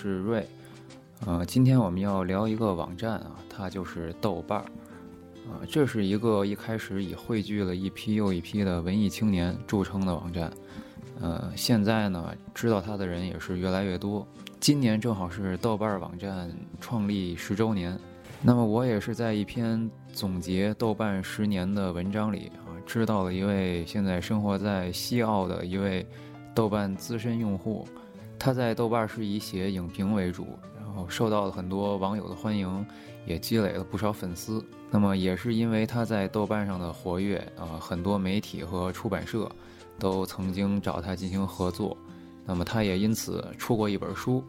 是瑞。呃，今天我们要聊一个网站啊，它就是豆瓣儿。啊，这是一个一开始以汇聚了一批又一批的文艺青年著称的网站。呃，现在呢，知道它的人也是越来越多。今年正好是豆瓣儿网站创立十周年。那么我也是在一篇总结豆瓣十年的文章里啊，知道了一位现在生活在西澳的一位豆瓣资深用户。他在豆瓣是以写影评为主，然后受到了很多网友的欢迎，也积累了不少粉丝。那么也是因为他在豆瓣上的活跃啊，很多媒体和出版社都曾经找他进行合作。那么他也因此出过一本书。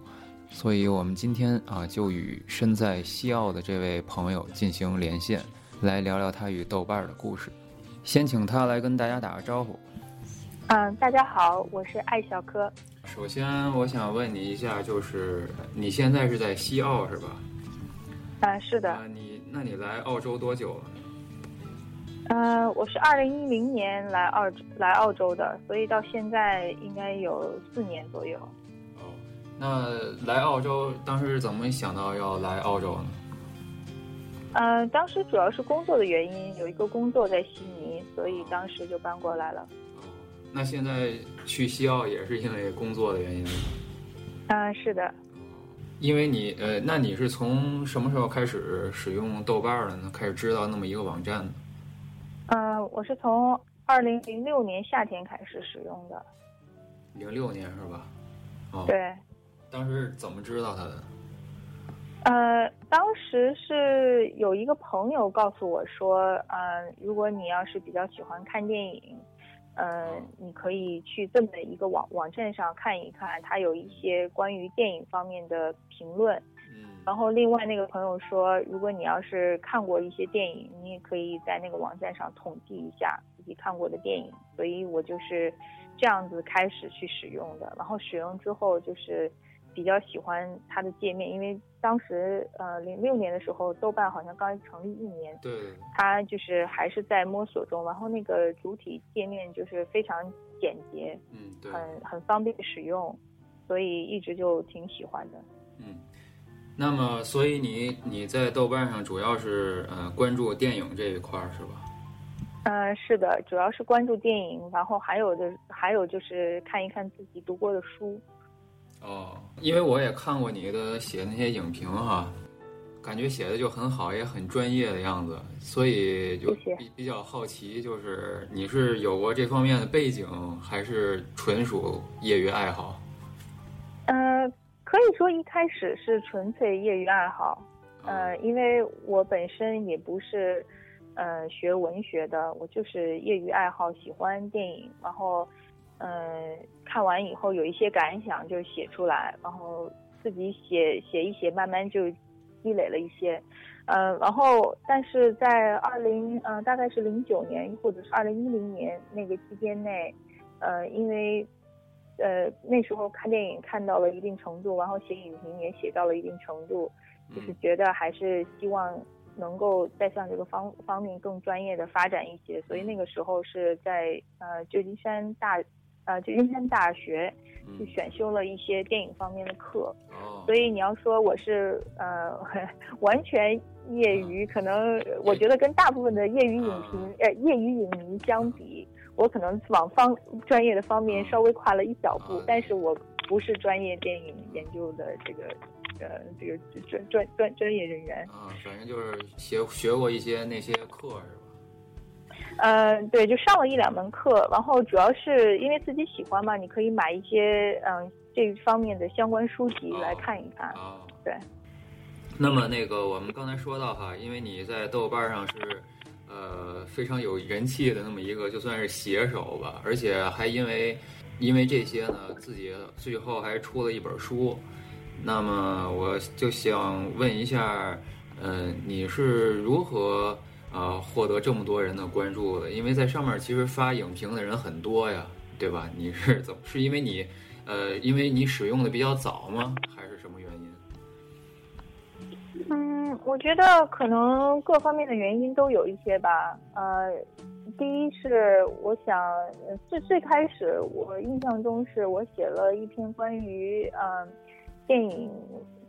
所以我们今天啊，就与身在西澳的这位朋友进行连线，来聊聊他与豆瓣的故事。先请他来跟大家打个招呼。嗯，大家好，我是艾小柯。首先，我想问你一下，就是你现在是在西澳是吧？啊，是的。啊，你那你来澳洲多久了？呃，我是二零一零年来澳来澳洲的，所以到现在应该有四年左右。哦，那来澳洲当时是怎么想到要来澳洲呢？呃，当时主要是工作的原因，有一个工作在悉尼，所以当时就搬过来了。那现在去西澳也是因为工作的原因吗？嗯，是的。因为你呃，那你是从什么时候开始使用豆瓣的呢？开始知道那么一个网站的？嗯，我是从二零零六年夏天开始使用的。零六年是吧？哦。对。当时怎么知道它的？呃，当时是有一个朋友告诉我说，嗯，如果你要是比较喜欢看电影。嗯，你可以去这么一个网网站上看一看，它有一些关于电影方面的评论。嗯，然后另外那个朋友说，如果你要是看过一些电影，你也可以在那个网站上统计一下自己看过的电影。所以我就是这样子开始去使用的，然后使用之后就是。比较喜欢它的界面，因为当时呃零六年的时候，豆瓣好像刚成立一年，对，它就是还是在摸索中，然后那个主体界面就是非常简洁，嗯，对，很很方便使用，所以一直就挺喜欢的。嗯，那么所以你你在豆瓣上主要是呃关注电影这一块是吧？呃，是的，主要是关注电影，然后还有的还有就是看一看自己读过的书。哦，因为我也看过你的写那些影评哈，感觉写的就很好，也很专业的样子，所以就比比较好奇，就是你是有过这方面的背景，还是纯属业余爱好？呃，可以说一开始是纯粹业余爱好，呃，因为我本身也不是呃学文学的，我就是业余爱好，喜欢电影，然后。嗯，看完以后有一些感想就写出来，然后自己写写一写，慢慢就积累了一些。呃，然后但是在二零呃大概是零九年或者是二零一零年那个期间内，呃，因为呃那时候看电影看到了一定程度，然后写影评也写到了一定程度，就是觉得还是希望能够再向这个方方面更专业的发展一些，所以那个时候是在呃旧金山大。呃，旧金山大学去选修了一些电影方面的课，所以你要说我是呃 完全业余，可能我觉得跟大部分的业余影评呃业余影迷相比，我可能往方专业的方面稍微跨了一小步，但是我不是专业电影研究的这个呃这个专专专专业人员。啊，反正就是学学过一些那些课是吧？嗯，对，就上了一两门课，然后主要是因为自己喜欢嘛，你可以买一些嗯这方面的相关书籍来看一看。啊，对。那么那个我们刚才说到哈，因为你在豆瓣上是呃非常有人气的那么一个，就算是写手吧，而且还因为因为这些呢，自己最后还出了一本书。那么我就想问一下，嗯，你是如何？啊，获得这么多人的关注的，因为在上面其实发影评的人很多呀，对吧？你是怎么？是因为你，呃，因为你使用的比较早吗？还是什么原因？嗯，我觉得可能各方面的原因都有一些吧。呃，第一是我想最最开始我印象中是我写了一篇关于嗯电影《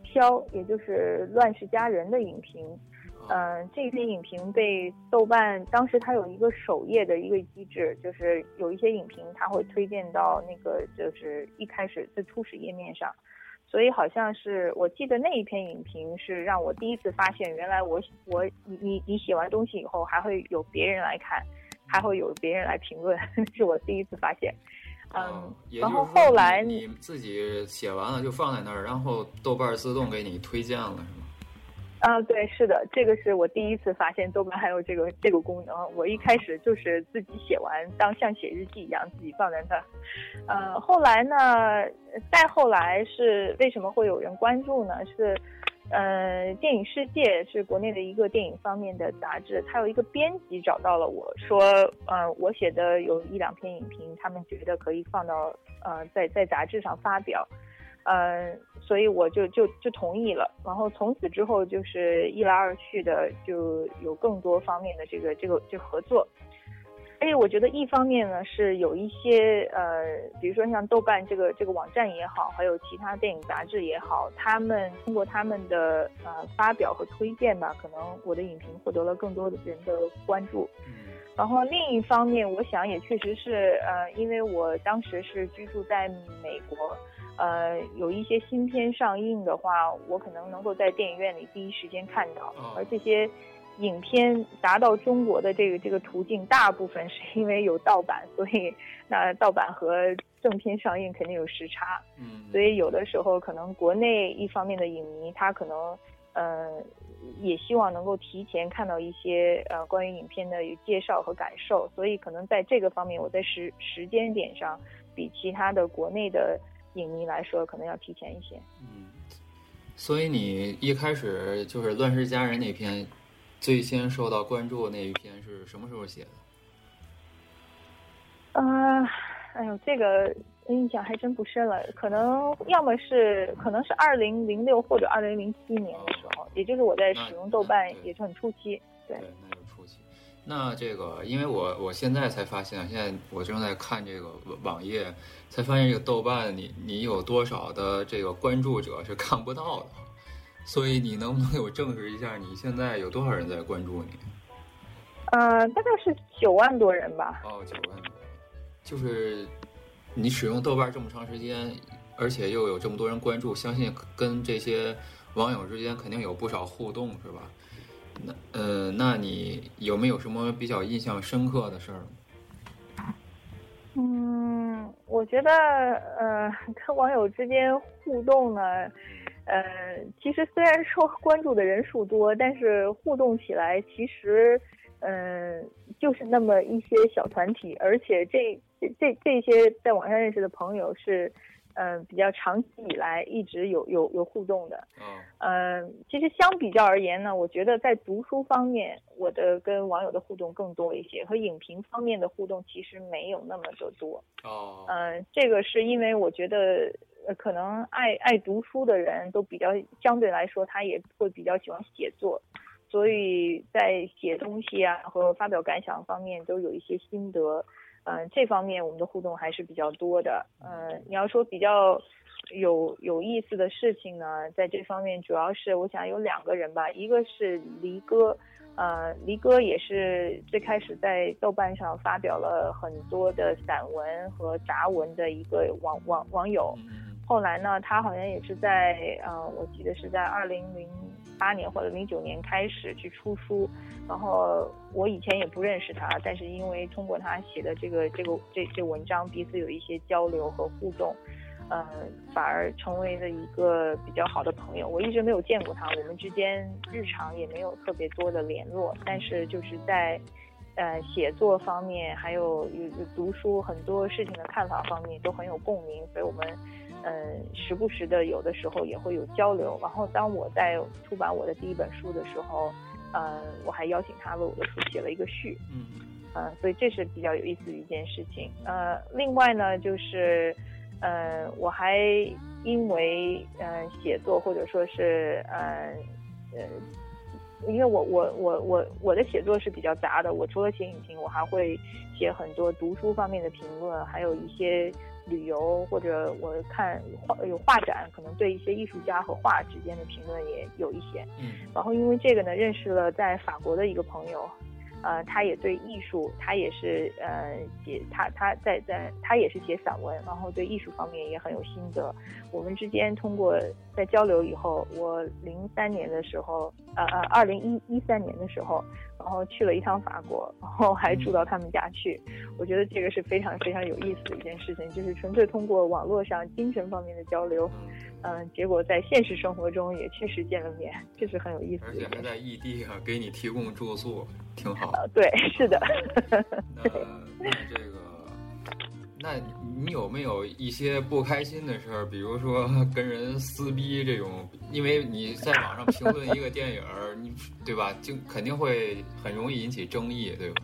飘》，也就是《乱世佳人》的影评。嗯，这篇影评被豆瓣当时它有一个首页的一个机制，就是有一些影评它会推荐到那个就是一开始最初始页面上，所以好像是我记得那一篇影评是让我第一次发现，原来我我你你你写完东西以后还会有别人来看，还会有别人来评论，是我第一次发现。嗯，然后后来你自己写完了就放在那儿，然后豆瓣自动给你推荐了，是吗？啊，对，是的，这个是我第一次发现豆瓣还有这个这个功能。我一开始就是自己写完，当像写日记一样自己放在那。呃，后来呢，再后来是为什么会有人关注呢？是，呃，电影世界是国内的一个电影方面的杂志，它有一个编辑找到了我说，呃，我写的有一两篇影评，他们觉得可以放到呃在在杂志上发表。嗯，所以我就就就同意了，然后从此之后就是一来二去的就有更多方面的这个这个这合作，而且我觉得一方面呢是有一些呃，比如说像豆瓣这个这个网站也好，还有其他电影杂志也好，他们通过他们的呃发表和推荐吧，可能我的影评获得了更多的人的关注。嗯，然后另一方面，我想也确实是呃，因为我当时是居住在美国。呃，有一些新片上映的话，我可能能够在电影院里第一时间看到。而这些影片达到中国的这个这个途径，大部分是因为有盗版，所以那盗版和正片上映肯定有时差。嗯，所以有的时候可能国内一方面的影迷他可能呃也希望能够提前看到一些呃关于影片的介绍和感受，所以可能在这个方面，我在时时间点上比其他的国内的。影迷来说，可能要提前一些。嗯，所以你一开始就是《乱世佳人》那篇，最先受到关注的那一篇是什么时候写的？啊，哎呦，这个印象还真不深了。可能要么是，可能是二零零六或者二零零七年的时候，也就是我在使用豆瓣也是很初期。对。那是初期那这个，因为我我现在才发现，现在我正在看这个网页，才发现这个豆瓣，你你有多少的这个关注者是看不到的，所以你能不能给我证实一下，你现在有多少人在关注你？呃，大概是九万多人吧。哦，九万多，就是你使用豆瓣这么长时间，而且又有这么多人关注，相信跟这些网友之间肯定有不少互动，是吧？那呃，那你有没有什么比较印象深刻的事儿？嗯，我觉得呃，跟网友之间互动呢，呃，其实虽然说 关注的人数多，但是互动起来其实，嗯，就是那么一些小团体，而且这这这些在网上认识的朋友是。嗯，比较长期以来一直有有有互动的。嗯，其实相比较而言呢，我觉得在读书方面，我的跟网友的互动更多一些，和影评方面的互动其实没有那么的多。哦。嗯，这个是因为我觉得，可能爱爱读书的人都比较相对来说，他也会比较喜欢写作，所以在写东西啊和发表感想方面都有一些心得。嗯，这方面我们的互动还是比较多的。嗯，你要说比较有有意思的事情呢，在这方面主要是我想有两个人吧，一个是黎哥，呃，黎哥也是最开始在豆瓣上发表了很多的散文和杂文的一个网网网友，后来呢，他好像也是在，呃，我记得是在二零零。八年或者零九年开始去出书，然后我以前也不认识他，但是因为通过他写的这个这个这这文章，彼此有一些交流和互动，呃，反而成为了一个比较好的朋友。我一直没有见过他，我们之间日常也没有特别多的联络，但是就是在呃写作方面，还有有读书很多事情的看法方面都很有共鸣，所以我们。嗯，时不时的，有的时候也会有交流。然后，当我在出版我的第一本书的时候，嗯，我还邀请他为我的书写了一个序。嗯，嗯，所以这是比较有意思的一件事情。呃，另外呢，就是，呃，我还因为，呃，写作或者说是，嗯，呃，因为我我我我我的写作是比较杂的，我除了写影评，我还会写很多读书方面的评论，还有一些旅游或者我看画有画展，可能对一些艺术家和画之间的评论也有一些。嗯，然后因为这个呢，认识了在法国的一个朋友。呃，他也对艺术，他也是呃写他他在在他也是写散文，然后对艺术方面也很有心得。我们之间通过在交流以后，我零三年的时候，呃呃，二零一一三年的时候，然后去了一趟法国，然后还住到他们家去。我觉得这个是非常非常有意思的一件事情，就是纯粹通过网络上精神方面的交流。嗯，结果在现实生活中也确实见了面，这是很有意思。而且还在异地啊，给你提供住宿，挺好。对，是的。那那这个，那你有没有一些不开心的事儿？比如说跟人撕逼这种？因为你在网上评论一个电影，你对吧？就肯定会很容易引起争议，对吧？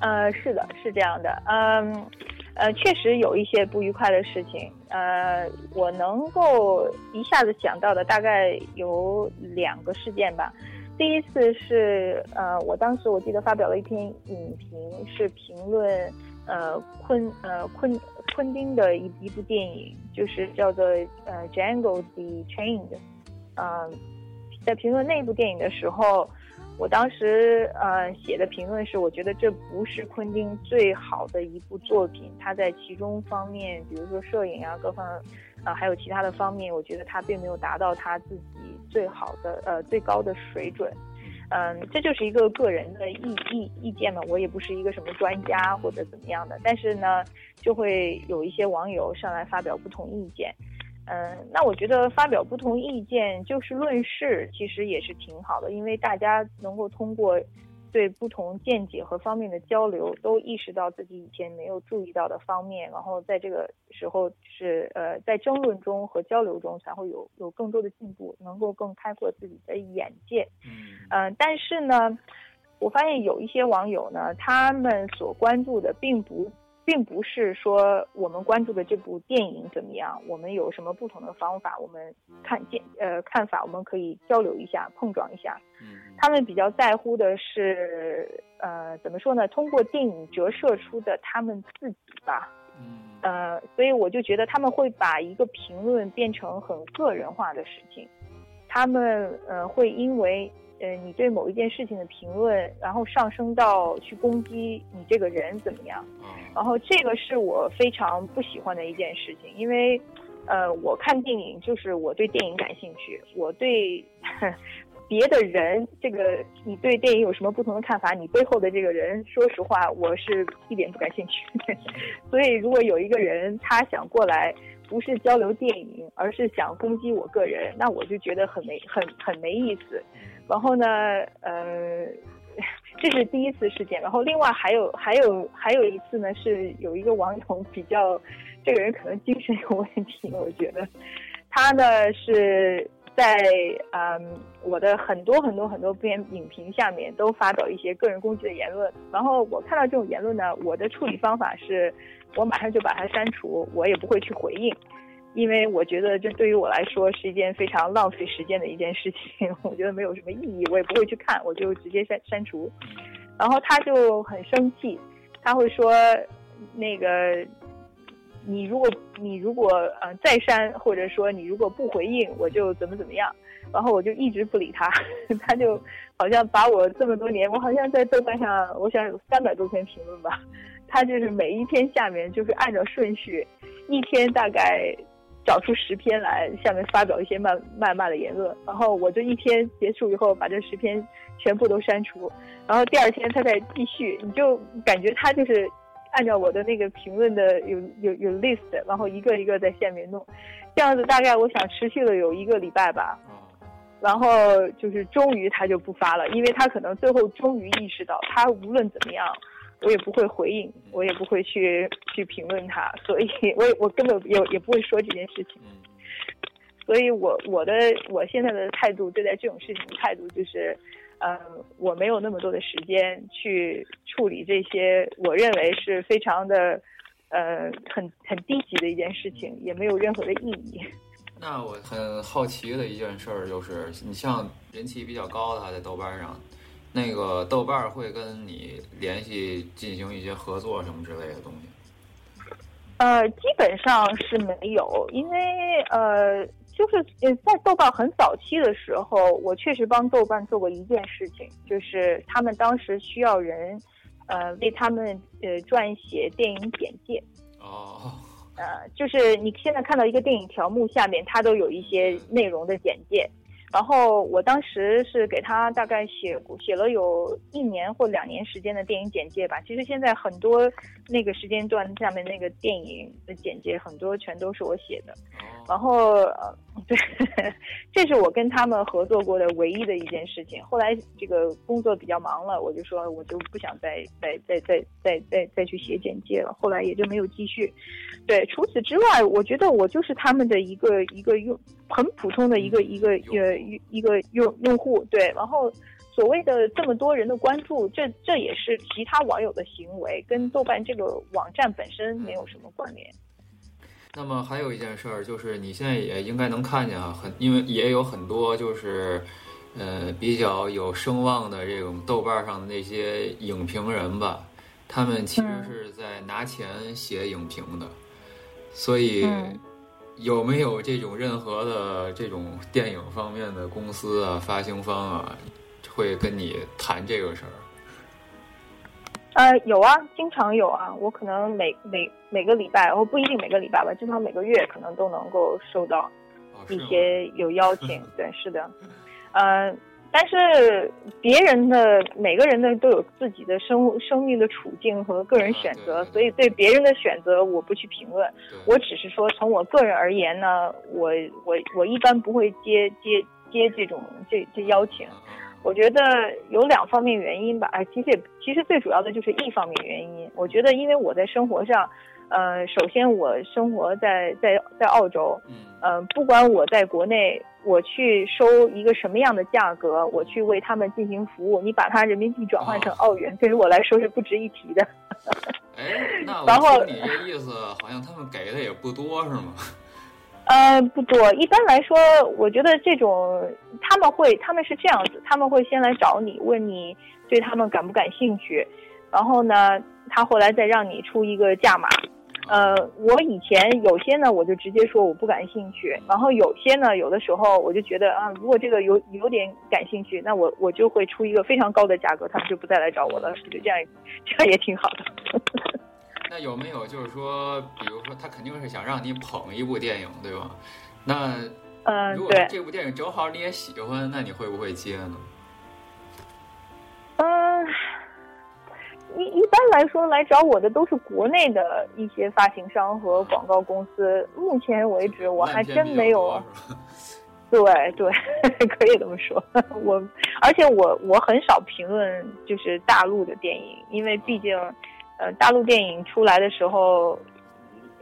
呃，是的，是这样的。嗯。呃，确实有一些不愉快的事情。呃，我能够一下子想到的大概有两个事件吧。第一次是，呃，我当时我记得发表了一篇影评，是评论，呃，昆，呃，昆，昆汀的一一部电影，就是叫做呃《Django the Chained》。嗯，在评论那部电影的时候。我当时呃写的评论是，我觉得这不是昆汀最好的一部作品，他在其中方面，比如说摄影啊各方，啊还有其他的方面，我觉得他并没有达到他自己最好的呃最高的水准，嗯，这就是一个个人的意意意见嘛，我也不是一个什么专家或者怎么样的，但是呢，就会有一些网友上来发表不同意见。嗯，那我觉得发表不同意见就事论事，其实也是挺好的，因为大家能够通过对不同见解和方面的交流，都意识到自己以前没有注意到的方面，然后在这个时候是呃，在争论中和交流中才会有有更多的进步，能够更开阔自己的眼界。嗯，嗯，但是呢，我发现有一些网友呢，他们所关注的并不。并不是说我们关注的这部电影怎么样，我们有什么不同的方法，我们看见呃看法，我们可以交流一下，碰撞一下。嗯，他们比较在乎的是呃怎么说呢？通过电影折射出的他们自己吧。嗯，呃，所以我就觉得他们会把一个评论变成很个人化的事情，他们呃会因为。呃，你对某一件事情的评论，然后上升到去攻击你这个人怎么样？然后这个是我非常不喜欢的一件事情，因为，呃，我看电影就是我对电影感兴趣，我对 别的人这个你对电影有什么不同的看法？你背后的这个人，说实话，我是一点不感兴趣。所以，如果有一个人他想过来，不是交流电影，而是想攻击我个人，那我就觉得很没很很没意思。然后呢，呃，这是第一次事件。然后另外还有 还有还有一次呢，是有一个网友比较，这个人可能精神有问题，我觉得，他呢是在嗯我的很多很多很多篇影评下面都发表一些个人攻击的言论。然后我看到这种言论呢，我的处理方法是，我马上就把它删除，我也不会去回应。因为我觉得这对于我来说是一件非常浪费时间的一件事情，我觉得没有什么意义，我也不会去看，我就直接删删除。然后他就很生气，他会说：“那个，你如果你如果呃再删，或者说你如果不回应，我就怎么怎么样。”然后我就一直不理他，他就好像把我这么多年，我好像在豆瓣上，我想有三百多篇评论吧，他就是每一篇下面就是按照顺序，一天大概。找出十篇来，下面发表一些谩谩骂的言论，然后我就一天结束以后把这十篇全部都删除，然后第二天他再继续，你就感觉他就是按照我的那个评论的有有有 list，然后一个一个在下面弄，这样子大概我想持续了有一个礼拜吧，然后就是终于他就不发了，因为他可能最后终于意识到，他无论怎么样。我也不会回应，我也不会去去评论他，所以我也我根本也也不会说这件事情。所以我我的我现在的态度对待这种事情的态度就是，呃，我没有那么多的时间去处理这些我认为是非常的，呃，很很低级的一件事情，也没有任何的意义。那我很好奇的一件事儿就是，你像人气比较高的，在豆瓣上，那个豆瓣会跟你联系进行一些合作什么之类的东西？呃，基本上是没有，因为呃，就是在豆瓣很早期的时候，我确实帮豆瓣做过一件事情，就是他们当时需要人，呃，为他们呃撰写电影简介。哦。呃，就是你现在看到一个电影条目下面，它都有一些内容的简介。然后我当时是给他大概写写了有一年或两年时间的电影简介吧。其实现在很多那个时间段下面那个电影的简介，很多全都是我写的。然后呃，对，这是我跟他们合作过的唯一的一件事情。后来这个工作比较忙了，我就说我就不想再再再再再再再去写简介了。后来也就没有继续。对，除此之外，我觉得我就是他们的一个一个用很普通的一个一个呃一一个用用户。对，然后所谓的这么多人的关注，这这也是其他网友的行为，跟豆瓣这个网站本身没有什么关联。那么还有一件事儿，就是你现在也应该能看见啊，很因为也有很多就是，呃，比较有声望的这种豆瓣上的那些影评人吧，他们其实是在拿钱写影评的，所以有没有这种任何的这种电影方面的公司啊、发行方啊，会跟你谈这个事儿？呃，有啊，经常有啊。我可能每每每个礼拜，我不一定每个礼拜吧，经常每个月可能都能够收到一些有邀 请。对，是的，呃，但是别人的每个人呢都有自己的生生命的处境和个人选择，所以对别人的选择我不去评论。我只是说从我个人而言呢，我我我一般不会接接接这种这这邀请。我觉得有两方面原因吧，哎，其实也其实最主要的就是一方面原因。我觉得，因为我在生活上，呃，首先我生活在在在澳洲，嗯，不管我在国内，我去收一个什么样的价格，我去为他们进行服务，你把它人民币转换成澳元，对于我来说是不值一提的。哎，那 我听你这意思，好像他们给的也不多，是吗？呃，不多。一般来说，我觉得这种他们会，他们是这样子，他们会先来找你，问你对他们感不感兴趣，然后呢，他后来再让你出一个价码。呃，我以前有些呢，我就直接说我不感兴趣，然后有些呢，有的时候我就觉得啊，如果这个有有点感兴趣，那我我就会出一个非常高的价格，他们就不再来找我了。就这样这样也挺好的。那有没有就是说，比如说他肯定是想让你捧一部电影，对吧？那，嗯，如果这部电影正好你也喜欢，那你会不会接呢？嗯，一一般来说来找我的都是国内的一些发行商和广告公司。目前为止，我还真没有。对对，可以这么说。我而且我我很少评论就是大陆的电影，因为毕竟。呃，大陆电影出来的时候，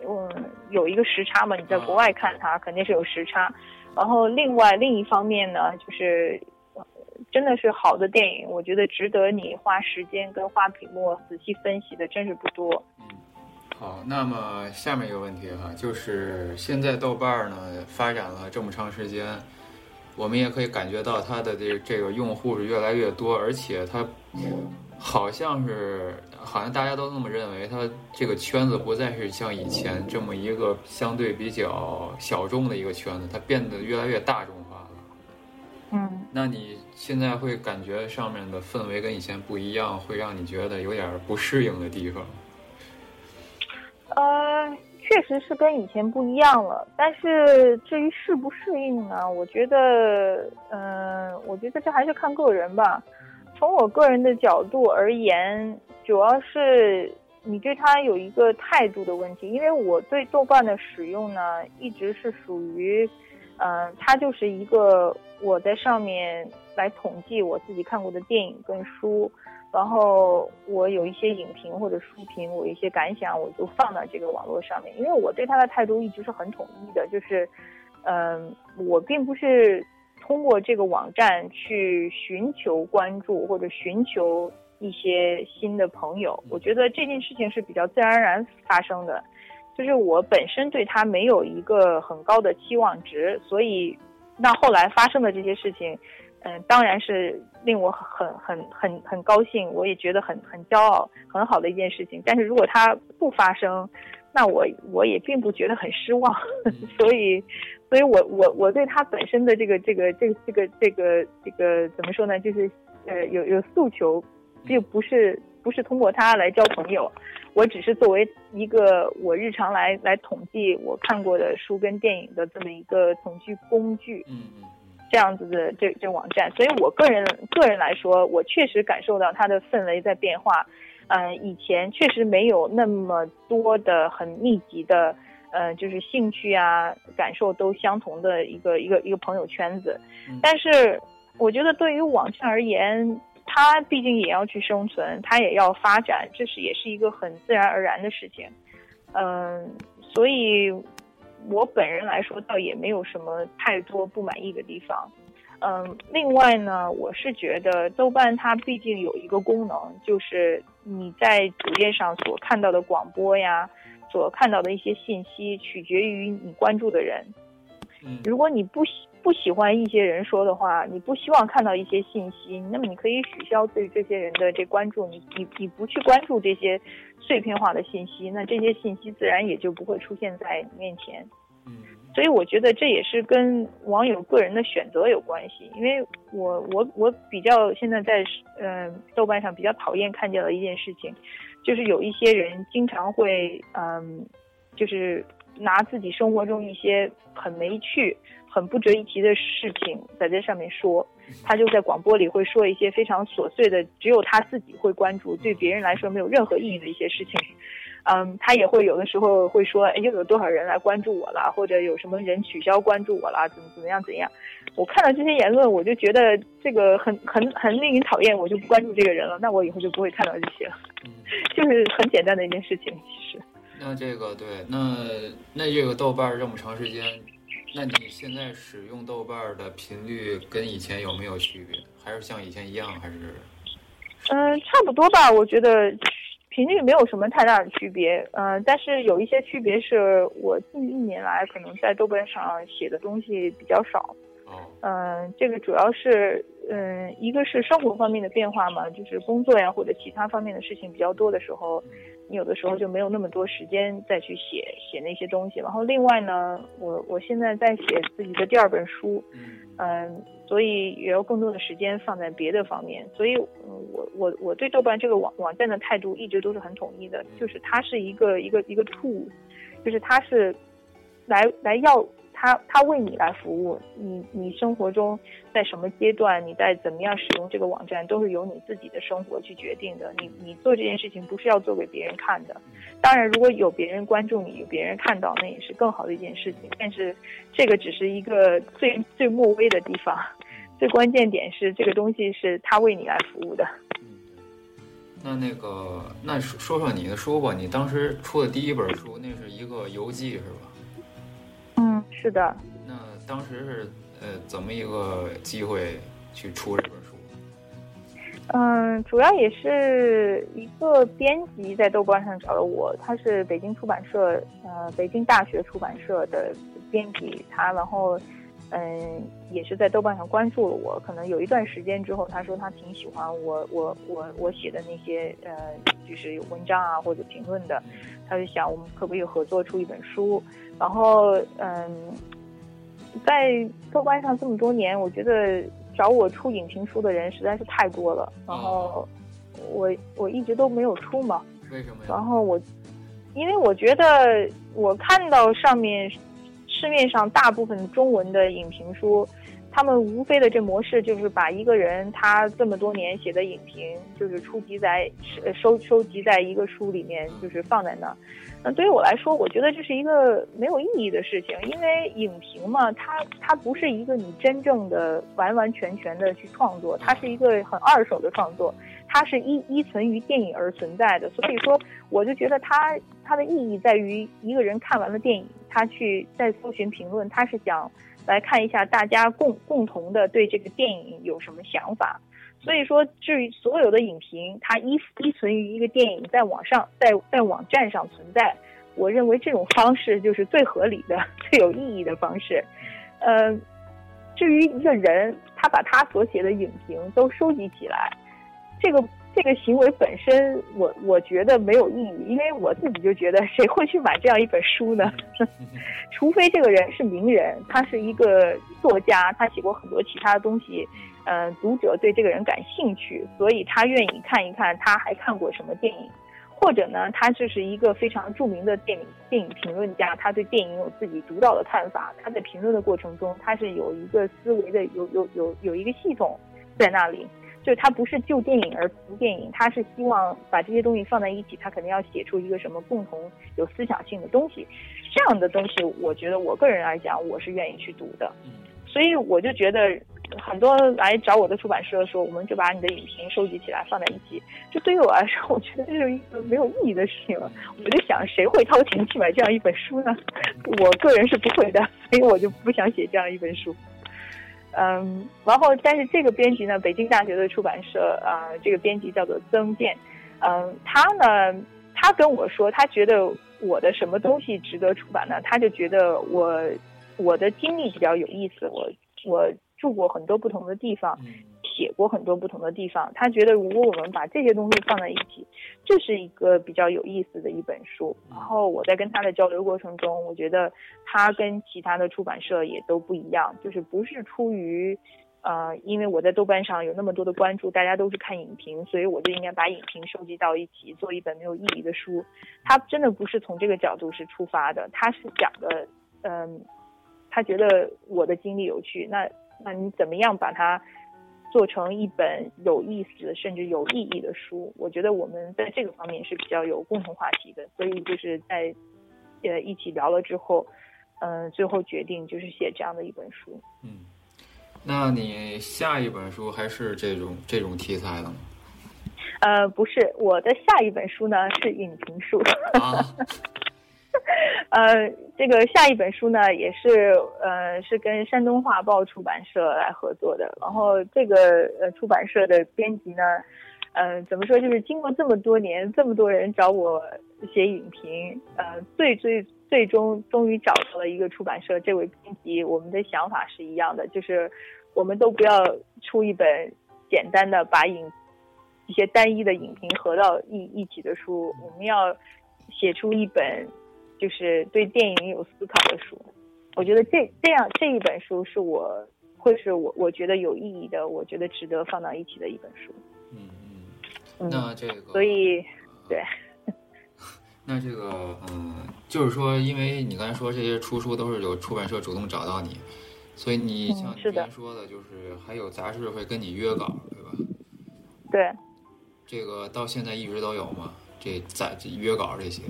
嗯，有一个时差嘛，你在国外看它肯定是有时差。然后另外另一方面呢，就是真的是好的电影，我觉得值得你花时间跟花屏幕仔细分析的，真是不多。嗯，好，那么下面一个问题哈，就是现在豆瓣呢发展了这么长时间，我们也可以感觉到它的这这个用户是越来越多，而且它。好像是，好像大家都那么认为，他这个圈子不再是像以前这么一个相对比较小众的一个圈子，它变得越来越大众化了。嗯，那你现在会感觉上面的氛围跟以前不一样，会让你觉得有点不适应的地方？呃，确实是跟以前不一样了，但是至于适不适应呢？我觉得，嗯，我觉得这还是看个人吧。从我个人的角度而言，主要是你对它有一个态度的问题。因为我对豆瓣的使用呢，一直是属于，嗯，它就是一个我在上面来统计我自己看过的电影跟书，然后我有一些影评或者书评，我一些感想，我就放到这个网络上面。因为我对它的态度一直是很统一的，就是，嗯，我并不是。通过这个网站去寻求关注或者寻求一些新的朋友，我觉得这件事情是比较自然而然发生的。就是我本身对他没有一个很高的期望值，所以那后来发生的这些事情，嗯，当然是令我很很很很高兴，我也觉得很很骄傲，很好的一件事情。但是如果它不发生，那我我也并不觉得很失望，所以，所以我我我对他本身的这个这个这个这个这个这个怎么说呢？就是呃有有诉求，并不是不是通过他来交朋友，我只是作为一个我日常来来统计我看过的书跟电影的这么一个统计工具，嗯嗯这样子的这这网站，所以我个人个人来说，我确实感受到它的氛围在变化。嗯，以前确实没有那么多的很密集的，呃，就是兴趣啊、感受都相同的一个一个一个朋友圈子。但是，我觉得对于网站而言，它毕竟也要去生存，它也要发展，这是也是一个很自然而然的事情。嗯，所以，我本人来说，倒也没有什么太多不满意的地方。嗯，另外呢，我是觉得豆瓣它毕竟有一个功能，就是你在主页上所看到的广播呀，所看到的一些信息，取决于你关注的人。嗯，如果你不喜不喜欢一些人说的话，你不希望看到一些信息，那么你可以取消对这些人的这关注，你你你不去关注这些碎片化的信息，那这些信息自然也就不会出现在你面前。嗯。所以我觉得这也是跟网友个人的选择有关系，因为我我我比较现在在嗯豆瓣上比较讨厌看见的一件事情，就是有一些人经常会嗯，就是拿自己生活中一些很没趣、很不值一提的事情在这上面说，他就在广播里会说一些非常琐碎的，只有他自己会关注，对别人来说没有任何意义的一些事情。嗯，他也会有的时候会说，哎，又有多少人来关注我了，或者有什么人取消关注我了，怎么怎么样怎样？我看到这些言论，我就觉得这个很很很令人讨厌，我就不关注这个人了。那我以后就不会看到这些了，就是很简单的一件事情。其实，那这个对，那那这个豆瓣这么长时间，那你现在使用豆瓣的频率跟以前有没有区别？还是像以前一样？还是？嗯，差不多吧，我觉得。频率没有什么太大的区别，嗯，但是有一些区别是我近一年来可能在豆瓣上写的东西比较少，嗯，这个主要是，嗯，一个是生活方面的变化嘛，就是工作呀或者其他方面的事情比较多的时候，你有的时候就没有那么多时间再去写写那些东西。然后另外呢，我我现在在写自己的第二本书，嗯。所以也要更多的时间放在别的方面，所以，我我我对豆瓣这个网网站的态度一直都是很统一的，就是它是一个一个一个 tool，就是它是来来要它它为你来服务，你你生活中在什么阶段，你在怎么样使用这个网站，都是由你自己的生活去决定的。你你做这件事情不是要做给别人看的，当然如果有别人关注你，有别人看到，那也是更好的一件事情。但是这个只是一个最最末微的地方。最关键点是这个东西是他为你来服务的。嗯，那那个，那说说你的书吧。你当时出的第一本书，那是一个游记是吧？嗯，是的。那当时是呃，怎么一个机会去出这本书？嗯，主要也是一个编辑在豆瓣上找了我，他是北京出版社呃北京大学出版社的编辑，他然后。嗯，也是在豆瓣上关注了我，可能有一段时间之后，他说他挺喜欢我，我我我写的那些呃，就是文章啊或者评论的，他就想我们可不可以合作出一本书。然后嗯，在豆瓣上这么多年，我觉得找我出影评书的人实在是太多了。然后我我一直都没有出嘛。为什么？然后我，因为我觉得我看到上面。市面上大部分中文的影评书，他们无非的这模式就是把一个人他这么多年写的影评，就是出集在收收集在一个书里面，就是放在那儿。那对于我来说，我觉得这是一个没有意义的事情，因为影评嘛，它它不是一个你真正的完完全全的去创作，它是一个很二手的创作，它是依依存于电影而存在的。所以说，我就觉得它它的意义在于一个人看完了电影。他去再搜寻评论，他是想来看一下大家共共同的对这个电影有什么想法。所以说，至于所有的影评，它依依存于一个电影在网上在在网站上存在，我认为这种方式就是最合理的、最有意义的方式。呃，至于一个人，他把他所写的影评都收集起来，这个。这个行为本身，我我觉得没有意义，因为我自己就觉得，谁会去买这样一本书呢？除非这个人是名人，他是一个作家，他写过很多其他的东西，嗯，读者对这个人感兴趣，所以他愿意看一看他还看过什么电影，或者呢，他就是一个非常著名的电影电影评论家，他对电影有自己独到的看法，他在评论的过程中，他是有一个思维的，有有有有一个系统在那里。就他不是就电影而读电影，他是希望把这些东西放在一起，他肯定要写出一个什么共同有思想性的东西。这样的东西，我觉得我个人来讲，我是愿意去读的。所以我就觉得，很多来找我的出版社说，我们就把你的影评收集起来放在一起。就对于我来说，我觉得这是一个没有意义的事情了。我就想，谁会掏钱去买这样一本书呢？我个人是不会的，所以我就不想写这样一本书。嗯，然后但是这个编辑呢，北京大学的出版社啊，这个编辑叫做曾健，嗯，他呢，他跟我说，他觉得我的什么东西值得出版呢？他就觉得我我的经历比较有意思，我我住过很多不同的地方。写过很多不同的地方，他觉得如果我们把这些东西放在一起，这是一个比较有意思的一本书。然后我在跟他的交流过程中，我觉得他跟其他的出版社也都不一样，就是不是出于，呃，因为我在豆瓣上有那么多的关注，大家都是看影评，所以我就应该把影评收集到一起做一本没有意义的书。他真的不是从这个角度是出发的，他是讲的，嗯，他觉得我的经历有趣，那那你怎么样把它？做成一本有意思甚至有意义的书，我觉得我们在这个方面是比较有共同话题的，所以就是在呃一起聊了之后，嗯，最后决定就是写这样的一本书。嗯，那你下一本书还是这种这种题材的吗？呃，不是，我的下一本书呢是影评书。呃，这个下一本书呢，也是呃，是跟山东画报出版社来合作的。然后这个呃出版社的编辑呢，呃，怎么说，就是经过这么多年，这么多人找我写影评，呃，最最最终终于找到了一个出版社。这位编辑，我们的想法是一样的，就是我们都不要出一本简单的把影一些单一的影评合到一一起的书，我们要写出一本。就是对电影有思考的书，我觉得这这样这一本书是我会是我我觉得有意义的，我觉得值得放到一起的一本书。嗯嗯，那这个所以对，那这个嗯，就是说，因为你刚才说这些出书都是有出版社主动找到你，所以你像你之前说的，就是还有杂志会跟你约稿，对吧？对，这个到现在一直都有吗？这在约稿这些？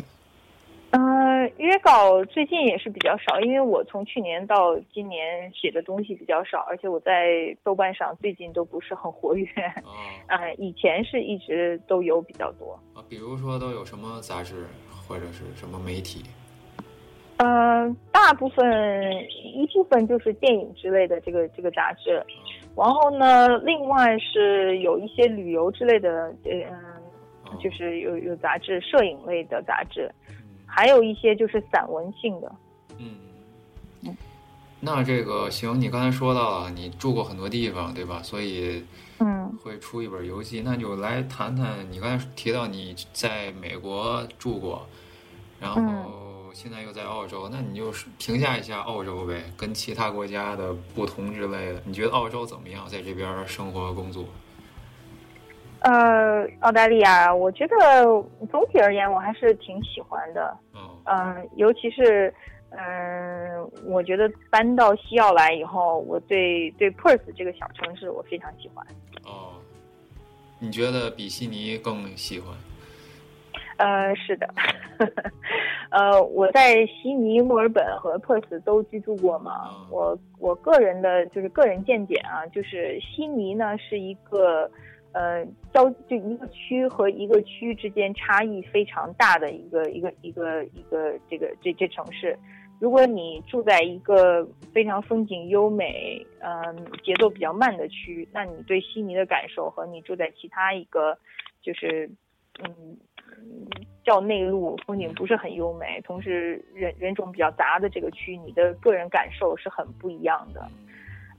呃，约稿最近也是比较少，因为我从去年到今年写的东西比较少，而且我在豆瓣上最近都不是很活跃。啊，以前是一直都有比较多。啊，比如说都有什么杂志或者是什么媒体？呃，大部分一部分就是电影之类的这个这个杂志，然后呢，另外是有一些旅游之类的，嗯，就是有有杂志，摄影类的杂志。还有一些就是散文性的，嗯，那这个行，你刚才说到了你住过很多地方，对吧？所以，嗯，会出一本游记，那就来谈谈你刚才提到你在美国住过，然后现在又在澳洲，那你就评价一下澳洲呗，跟其他国家的不同之类的，你觉得澳洲怎么样，在这边生活工作？呃，澳大利亚，我觉得总体而言我还是挺喜欢的。嗯，尤其是，嗯，我觉得搬到西澳来以后，我对对 Perth 这个小城市我非常喜欢。哦，你觉得比悉尼更喜欢？呃，是的。呃，我在悉尼、墨尔本和 Perth 都居住过嘛。我我个人的就是个人见解啊，就是悉尼呢是一个。呃，交就一个区和一个区之间差异非常大的一个一个一个一个这个这这城市，如果你住在一个非常风景优美、嗯节奏比较慢的区，那你对悉尼的感受和你住在其他一个就是嗯较内陆，风景不是很优美，同时人人种比较杂的这个区，你的个人感受是很不一样的。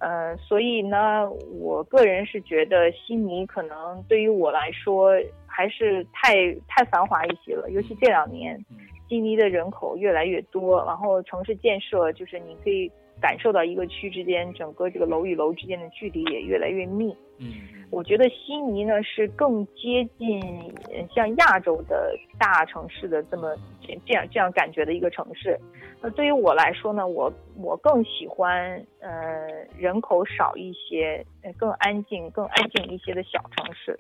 呃，所以呢，我个人是觉得悉尼可能对于我来说还是太太繁华一些了，尤其这两年，悉尼的人口越来越多，然后城市建设就是你可以感受到一个区之间整个这个楼与楼之间的距离也越来越密。嗯，我觉得悉尼呢是更接近像亚洲的大城市的这么这样这样感觉的一个城市。那对于我来说呢，我我更喜欢呃人口少一些、更安静、更安静一些的小城市。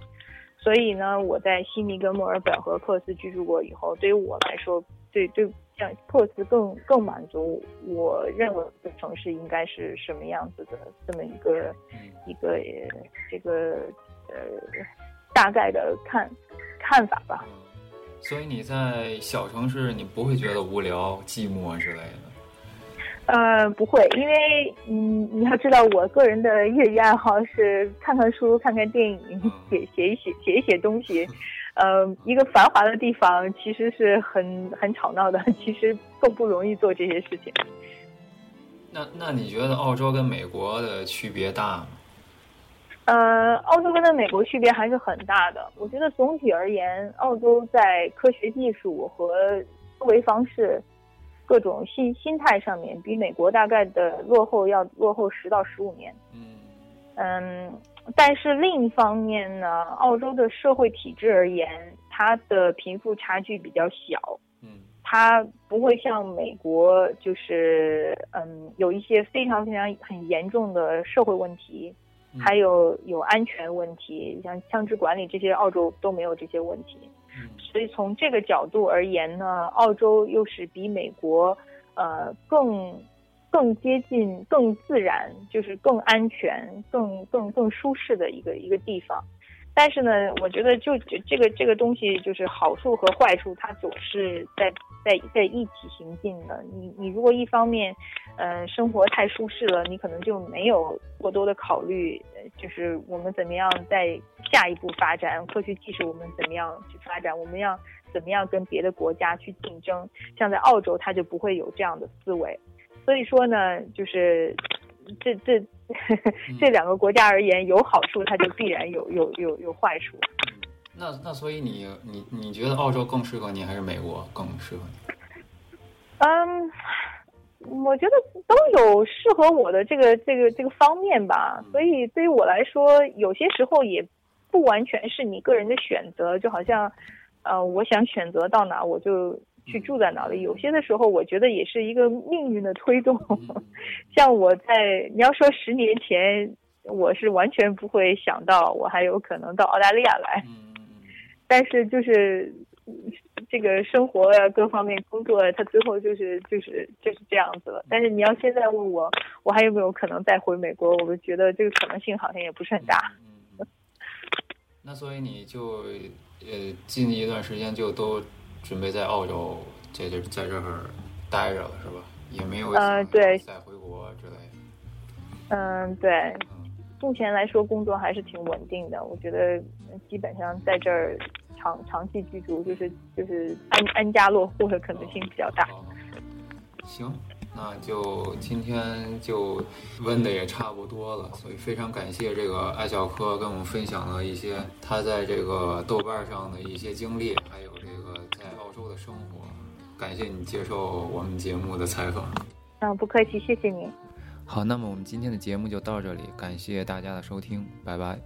所以呢，我在悉尼、跟墨尔本和珀斯居住过以后，对于我来说，对对。像珀斯更更满足，我认为的城市应该是什么样子的这么一个一个这个呃大概的看看法吧。所以你在小城市，你不会觉得无聊、寂寞之类的？呃，不会，因为嗯，你要知道，我个人的业余爱好是看看书、看看电影、写写一写写一写东西。呃，一个繁华的地方其实是很很吵闹的，其实更不容易做这些事情。那那你觉得澳洲跟美国的区别大吗？呃，澳洲跟美国区别还是很大的。我觉得总体而言，澳洲在科学技术和思维方式、各种心心态上面，比美国大概的落后要落后十到十五年。嗯嗯。但是另一方面呢，澳洲的社会体制而言，它的贫富差距比较小，嗯，它不会像美国，就是嗯，有一些非常非常很严重的社会问题，还有有安全问题，像枪支管理这些，澳洲都没有这些问题，所以从这个角度而言呢，澳洲又是比美国，呃，更。更接近、更自然，就是更安全、更更更舒适的一个一个地方。但是呢，我觉得就这个这个东西，就是好处和坏处，它总是在在在一起行进的。你你如果一方面，呃，生活太舒适了，你可能就没有过多的考虑，就是我们怎么样在下一步发展科学技术，我们怎么样去发展，我们要怎么样跟别的国家去竞争。像在澳洲，它就不会有这样的思维。所以说呢，就是这这 这两个国家而言，有好处，它就必然有有有有坏处。那那所以你你你觉得澳洲更适合你，还是美国更适合你？嗯，我觉得都有适合我的这个这个这个方面吧。所以对于我来说，有些时候也不完全是你个人的选择，就好像呃，我想选择到哪，我就。去住在哪里？有些的时候，我觉得也是一个命运的推动。像我在你要说十年前，我是完全不会想到我还有可能到澳大利亚来。但是就是这个生活呀，各方面工作，它最后就是就是就是这样子了。但是你要现在问我，我还有没有可能再回美国？我觉得这个可能性好像也不是很大。那所以你就呃，近一段时间就都。准备在澳洲在这在这儿待着了是吧？也没有呃对再回国之类的。嗯，对。目前来说工作还是挺稳定的，我觉得基本上在这儿长长期居住就是就是安安家落户的可能性比较大。行。那就今天就问的也差不多了，所以非常感谢这个艾小科跟我们分享了一些他在这个豆瓣上的一些经历，还有这个在澳洲的生活。感谢你接受我们节目的采访。嗯，不客气，谢谢你。好，那么我们今天的节目就到这里，感谢大家的收听，拜拜。